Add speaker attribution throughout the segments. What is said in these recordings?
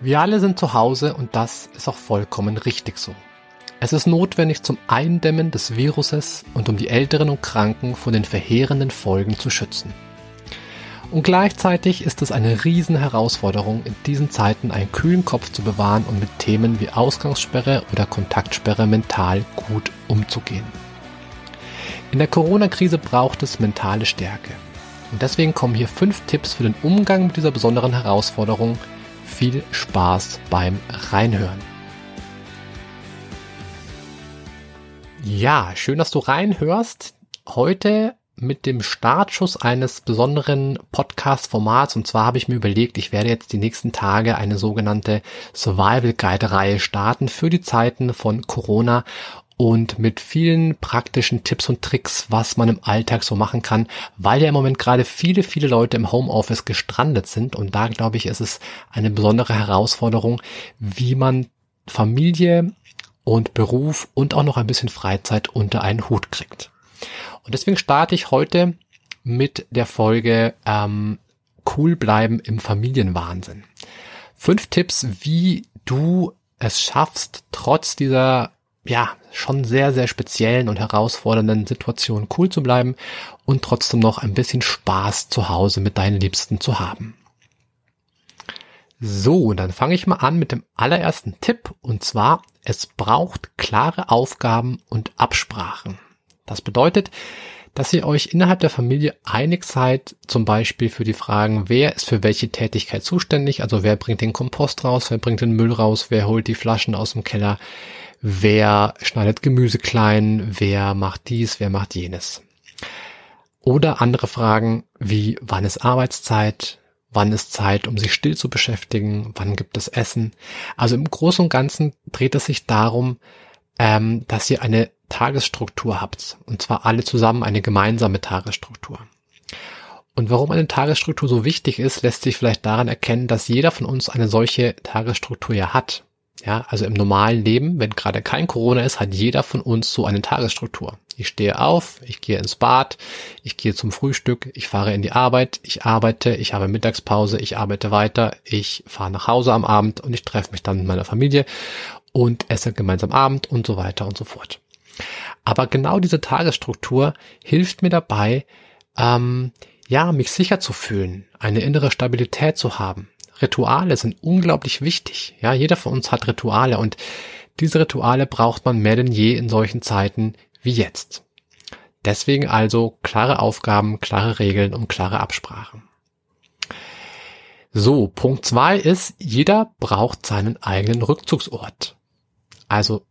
Speaker 1: Wir alle sind zu Hause und das ist auch vollkommen richtig so. Es ist notwendig zum Eindämmen des Viruses und um die Älteren und Kranken von den verheerenden Folgen zu schützen. Und gleichzeitig ist es eine Riesenherausforderung, in diesen Zeiten einen kühlen Kopf zu bewahren und mit Themen wie Ausgangssperre oder Kontaktsperre mental gut umzugehen. In der Corona-Krise braucht es mentale Stärke. Und deswegen kommen hier fünf Tipps für den Umgang mit dieser besonderen Herausforderung, viel Spaß beim Reinhören. Ja, schön, dass du reinhörst. Heute mit dem Startschuss eines besonderen Podcast-Formats. Und zwar habe ich mir überlegt, ich werde jetzt die nächsten Tage eine sogenannte Survival Guide-Reihe starten für die Zeiten von Corona und mit vielen praktischen Tipps und Tricks, was man im Alltag so machen kann, weil ja im Moment gerade viele, viele Leute im Homeoffice gestrandet sind und da glaube ich, ist es eine besondere Herausforderung, wie man Familie und Beruf und auch noch ein bisschen Freizeit unter einen Hut kriegt. Und deswegen starte ich heute mit der Folge ähm, Cool bleiben im Familienwahnsinn. Fünf Tipps, wie du es schaffst, trotz dieser ja, schon sehr, sehr speziellen und herausfordernden Situationen cool zu bleiben und trotzdem noch ein bisschen Spaß zu Hause mit deinen Liebsten zu haben. So, dann fange ich mal an mit dem allerersten Tipp und zwar, es braucht klare Aufgaben und Absprachen. Das bedeutet, dass ihr euch innerhalb der Familie einig seid, zum Beispiel für die Fragen, wer ist für welche Tätigkeit zuständig, also wer bringt den Kompost raus, wer bringt den Müll raus, wer holt die Flaschen aus dem Keller, wer schneidet Gemüse klein, wer macht dies, wer macht jenes. Oder andere Fragen wie, wann ist Arbeitszeit, wann ist Zeit, um sich still zu beschäftigen, wann gibt es Essen. Also im Großen und Ganzen dreht es sich darum, ähm, dass ihr eine Tagesstruktur habt. Und zwar alle zusammen eine gemeinsame Tagesstruktur. Und warum eine Tagesstruktur so wichtig ist, lässt sich vielleicht daran erkennen, dass jeder von uns eine solche Tagesstruktur ja hat. Ja, also im normalen Leben, wenn gerade kein Corona ist, hat jeder von uns so eine Tagesstruktur. Ich stehe auf, ich gehe ins Bad, ich gehe zum Frühstück, ich fahre in die Arbeit, ich arbeite, ich habe Mittagspause, ich arbeite weiter, ich fahre nach Hause am Abend und ich treffe mich dann mit meiner Familie und esse gemeinsam Abend und so weiter und so fort. Aber genau diese Tagesstruktur hilft mir dabei, ähm, ja, mich sicher zu fühlen, eine innere Stabilität zu haben, Rituale sind unglaublich wichtig. Ja, jeder von uns hat Rituale und diese Rituale braucht man mehr denn je in solchen Zeiten wie jetzt. Deswegen also klare Aufgaben, klare Regeln und klare Absprachen. So, Punkt zwei ist, jeder braucht seinen eigenen Rückzugsort. Also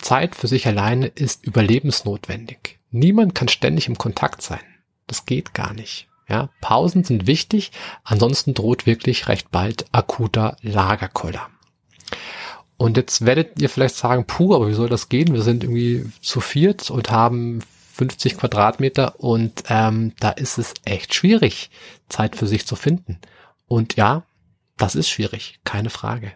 Speaker 1: Zeit für sich alleine ist überlebensnotwendig. Niemand kann ständig im Kontakt sein. Das geht gar nicht. Ja, Pausen sind wichtig, ansonsten droht wirklich recht bald akuter Lagerkoller. Und jetzt werdet ihr vielleicht sagen, puh, aber wie soll das gehen? Wir sind irgendwie zu viert und haben 50 Quadratmeter und ähm, da ist es echt schwierig, Zeit für sich zu finden. Und ja, das ist schwierig, keine Frage.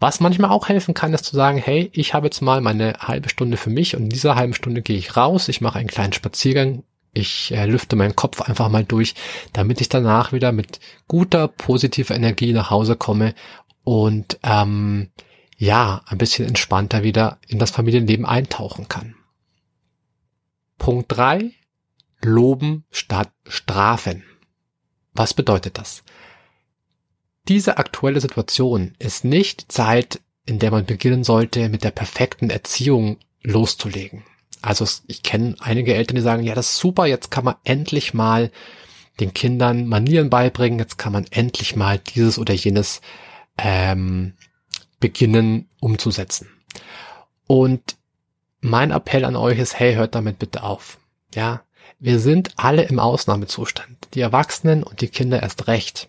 Speaker 1: Was manchmal auch helfen kann, ist zu sagen, hey, ich habe jetzt mal meine halbe Stunde für mich und in dieser halben Stunde gehe ich raus, ich mache einen kleinen Spaziergang ich äh, lüfte meinen Kopf einfach mal durch, damit ich danach wieder mit guter, positiver Energie nach Hause komme und ähm, ja, ein bisschen entspannter wieder in das Familienleben eintauchen kann. Punkt drei: Loben statt strafen. Was bedeutet das? Diese aktuelle Situation ist nicht Zeit, in der man beginnen sollte, mit der perfekten Erziehung loszulegen. Also ich kenne einige Eltern, die sagen, ja, das ist super, jetzt kann man endlich mal den Kindern Manieren beibringen, jetzt kann man endlich mal dieses oder jenes ähm, beginnen umzusetzen. Und mein Appell an euch ist, hey, hört damit bitte auf. Ja, wir sind alle im Ausnahmezustand. Die Erwachsenen und die Kinder erst recht.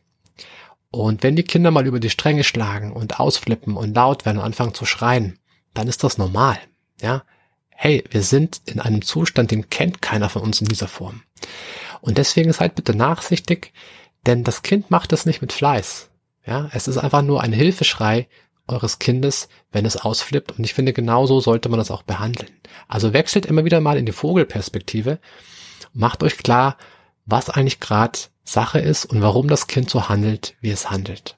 Speaker 1: Und wenn die Kinder mal über die Stränge schlagen und ausflippen und laut werden und anfangen zu schreien, dann ist das normal. Ja, hey, wir sind in einem Zustand, den kennt keiner von uns in dieser Form. Und deswegen seid bitte nachsichtig, denn das Kind macht das nicht mit Fleiß. Ja, es ist einfach nur ein Hilfeschrei eures Kindes, wenn es ausflippt. Und ich finde, genauso sollte man das auch behandeln. Also wechselt immer wieder mal in die Vogelperspektive. Macht euch klar, was eigentlich gerade Sache ist und warum das Kind so handelt, wie es handelt.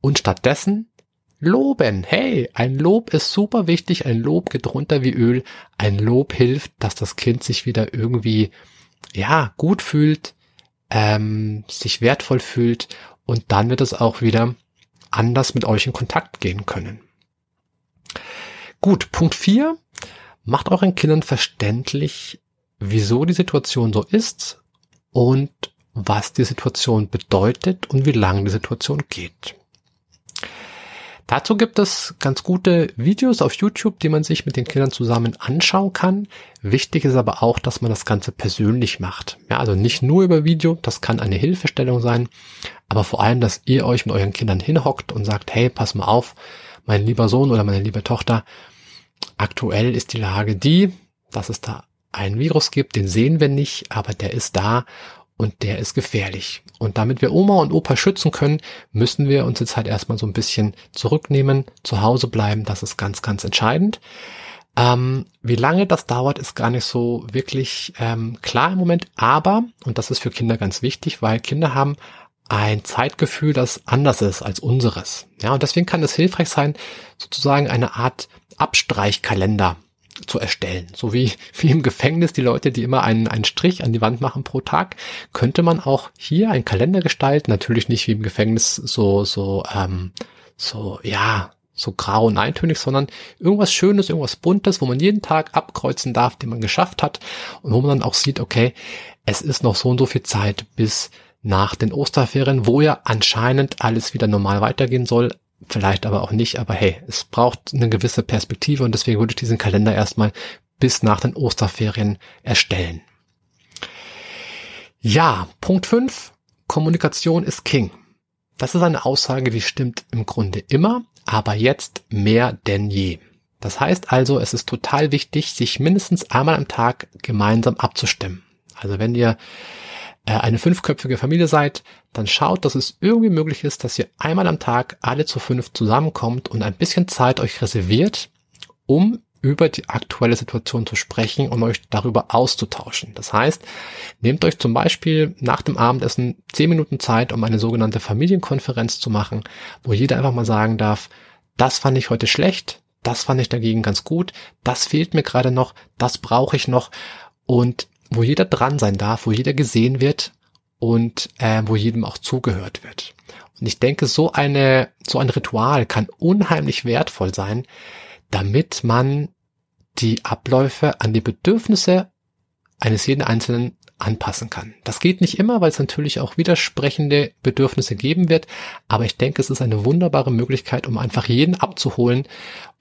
Speaker 1: und stattdessen loben. Hey, ein Lob ist super wichtig, ein Lob geht runter wie Öl, ein Lob hilft, dass das Kind sich wieder irgendwie, ja, gut fühlt, ähm, sich wertvoll fühlt und dann wird es auch wieder anders mit euch in Kontakt gehen können. Gut, Punkt 4. Macht euren Kindern verständlich, wieso die Situation so ist und was die Situation bedeutet und wie lange die Situation geht. Dazu gibt es ganz gute Videos auf YouTube, die man sich mit den Kindern zusammen anschauen kann. Wichtig ist aber auch, dass man das Ganze persönlich macht. Ja, also nicht nur über Video, das kann eine Hilfestellung sein, aber vor allem, dass ihr euch mit euren Kindern hinhockt und sagt, hey, pass mal auf, mein lieber Sohn oder meine liebe Tochter, aktuell ist die Lage die, dass es da einen Virus gibt, den sehen wir nicht, aber der ist da und der ist gefährlich. Und damit wir Oma und Opa schützen können, müssen wir uns jetzt halt erstmal so ein bisschen zurücknehmen, zu Hause bleiben. Das ist ganz, ganz entscheidend. Ähm, wie lange das dauert, ist gar nicht so wirklich ähm, klar im Moment. Aber, und das ist für Kinder ganz wichtig, weil Kinder haben ein Zeitgefühl, das anders ist als unseres. Ja, und deswegen kann es hilfreich sein, sozusagen eine Art Abstreichkalender zu erstellen. So wie, wie im Gefängnis die Leute, die immer einen, einen Strich an die Wand machen pro Tag, könnte man auch hier einen Kalender gestalten. Natürlich nicht wie im Gefängnis so, so, ähm, so, ja, so grau und eintönig, sondern irgendwas Schönes, irgendwas Buntes, wo man jeden Tag abkreuzen darf, den man geschafft hat und wo man dann auch sieht, okay, es ist noch so und so viel Zeit bis nach den Osterferien, wo ja anscheinend alles wieder normal weitergehen soll, vielleicht aber auch nicht, aber hey, es braucht eine gewisse Perspektive und deswegen würde ich diesen Kalender erstmal bis nach den Osterferien erstellen. Ja, Punkt 5. Kommunikation ist King. Das ist eine Aussage, die stimmt im Grunde immer, aber jetzt mehr denn je. Das heißt also, es ist total wichtig, sich mindestens einmal am Tag gemeinsam abzustimmen. Also wenn ihr eine fünfköpfige Familie seid, dann schaut, dass es irgendwie möglich ist, dass ihr einmal am Tag alle zu fünf zusammenkommt und ein bisschen Zeit euch reserviert, um über die aktuelle Situation zu sprechen und euch darüber auszutauschen. Das heißt, nehmt euch zum Beispiel nach dem Abendessen zehn Minuten Zeit, um eine sogenannte Familienkonferenz zu machen, wo jeder einfach mal sagen darf, das fand ich heute schlecht, das fand ich dagegen ganz gut, das fehlt mir gerade noch, das brauche ich noch und wo jeder dran sein darf, wo jeder gesehen wird und äh, wo jedem auch zugehört wird. Und ich denke, so eine, so ein Ritual kann unheimlich wertvoll sein, damit man die Abläufe an die Bedürfnisse eines jeden Einzelnen anpassen kann. Das geht nicht immer, weil es natürlich auch widersprechende Bedürfnisse geben wird, aber ich denke, es ist eine wunderbare Möglichkeit, um einfach jeden abzuholen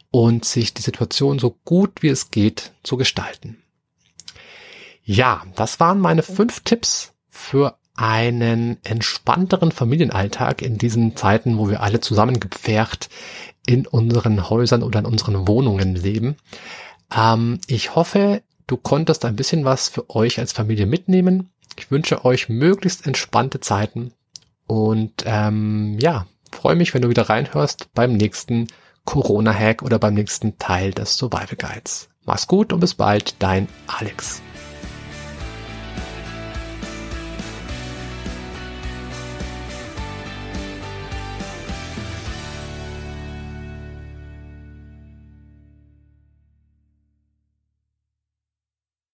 Speaker 1: und sich die Situation so gut wie es geht zu gestalten. Ja, das waren meine fünf Tipps für einen entspannteren Familienalltag in diesen Zeiten, wo wir alle zusammengepfercht in unseren Häusern oder in unseren Wohnungen leben. Ähm, ich hoffe, du konntest ein bisschen was für euch als Familie mitnehmen. Ich wünsche euch möglichst entspannte Zeiten und ähm, ja, freue mich, wenn du wieder reinhörst beim nächsten Corona-Hack oder beim nächsten Teil des Survival Guides. Mach's gut und bis bald, dein Alex.